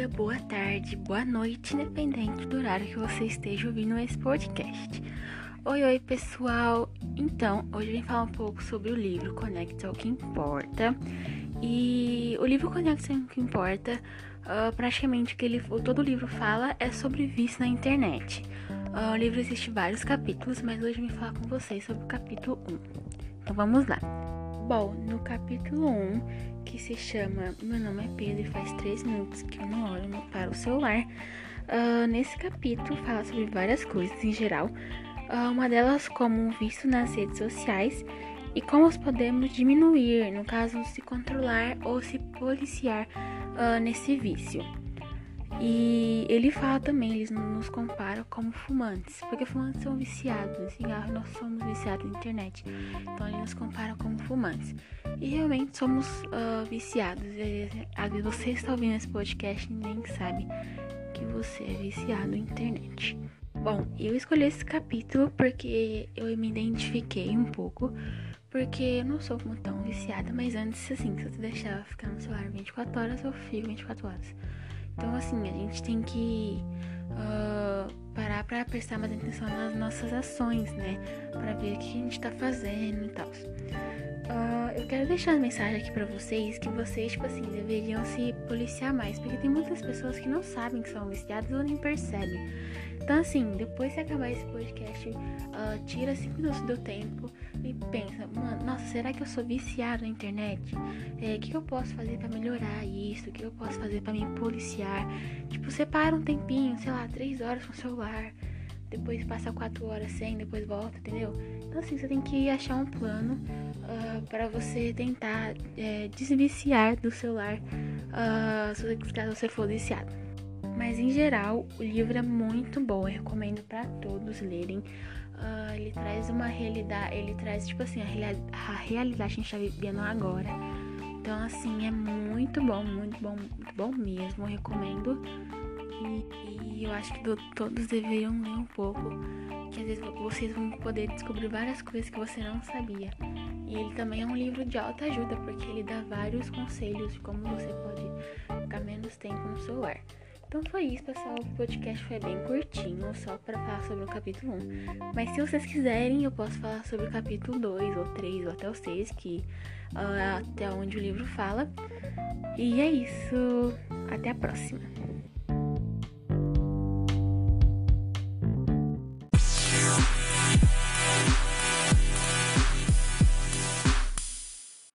dia, boa tarde, boa noite, independente do horário que você esteja ouvindo esse podcast. Oi, oi, pessoal! Então, hoje eu vim falar um pouco sobre o livro Conecta ao que Importa. E o livro Conecta ao que Importa, uh, praticamente que ele, todo o livro fala é sobre vício na internet. Uh, o livro existe vários capítulos, mas hoje eu vim falar com vocês sobre o capítulo 1. Então vamos lá. Bom, no capítulo 1, que se chama Meu nome é Pedro e faz 3 minutos que eu não olho para o celular, uh, nesse capítulo fala sobre várias coisas em geral, uh, uma delas como vício nas redes sociais e como os podemos diminuir, no caso, se controlar ou se policiar uh, nesse vício. E ele fala também, eles nos comparam como fumantes, porque fumantes são viciados em cigarro e nós somos viciados na internet. Então eles nos comparam como fumantes. E realmente somos uh, viciados. Às vezes você está ouvindo esse podcast e nem sabe que você é viciado na internet. Bom, eu escolhi esse capítulo porque eu me identifiquei um pouco. Porque eu não sou tão viciada, mas antes, assim, se eu te deixar ficar no celular 24 horas, eu fico 24 horas. Então, assim, a gente tem que uh, parar para prestar mais atenção nas nossas ações, né? Para ver o que a gente tá fazendo e tal. Uh, eu quero deixar uma mensagem aqui para vocês que vocês, tipo assim, deveriam se policiar mais, porque tem muitas pessoas que não sabem que são viciadas ou nem percebem. Então, assim, depois que acabar esse podcast, uh, tira 5 minutos do tempo e pensa, mano, nossa, será que eu sou viciado na internet? É, o é, que, que eu posso fazer para melhorar isso? O que eu posso fazer para me policiar? Tipo, separa um tempinho, sei lá, 3 horas com o celular, depois passa 4 horas sem, depois volta, entendeu? Então, assim, você tem que achar um plano uh, ah, para você tentar é, desviciar do celular uh, se você for viciado. Mas em geral, o livro é muito bom, eu recomendo para todos lerem. Uh, ele traz uma realidade, ele traz tipo assim, a, reali a realidade que a gente tá vivendo agora. Então assim, é muito bom, muito bom, muito bom mesmo, eu recomendo. E, eu acho que do, todos deveriam ler um pouco, que às vezes vocês vão poder descobrir várias coisas que você não sabia. E ele também é um livro de alta ajuda, porque ele dá vários conselhos de como você pode ficar menos tempo no celular. Então foi isso, pessoal. O podcast foi bem curtinho, só para falar sobre o capítulo 1. Mas se vocês quiserem, eu posso falar sobre o capítulo 2, ou 3, ou até o 6, que uh, até onde o livro fala. E é isso. Até a próxima.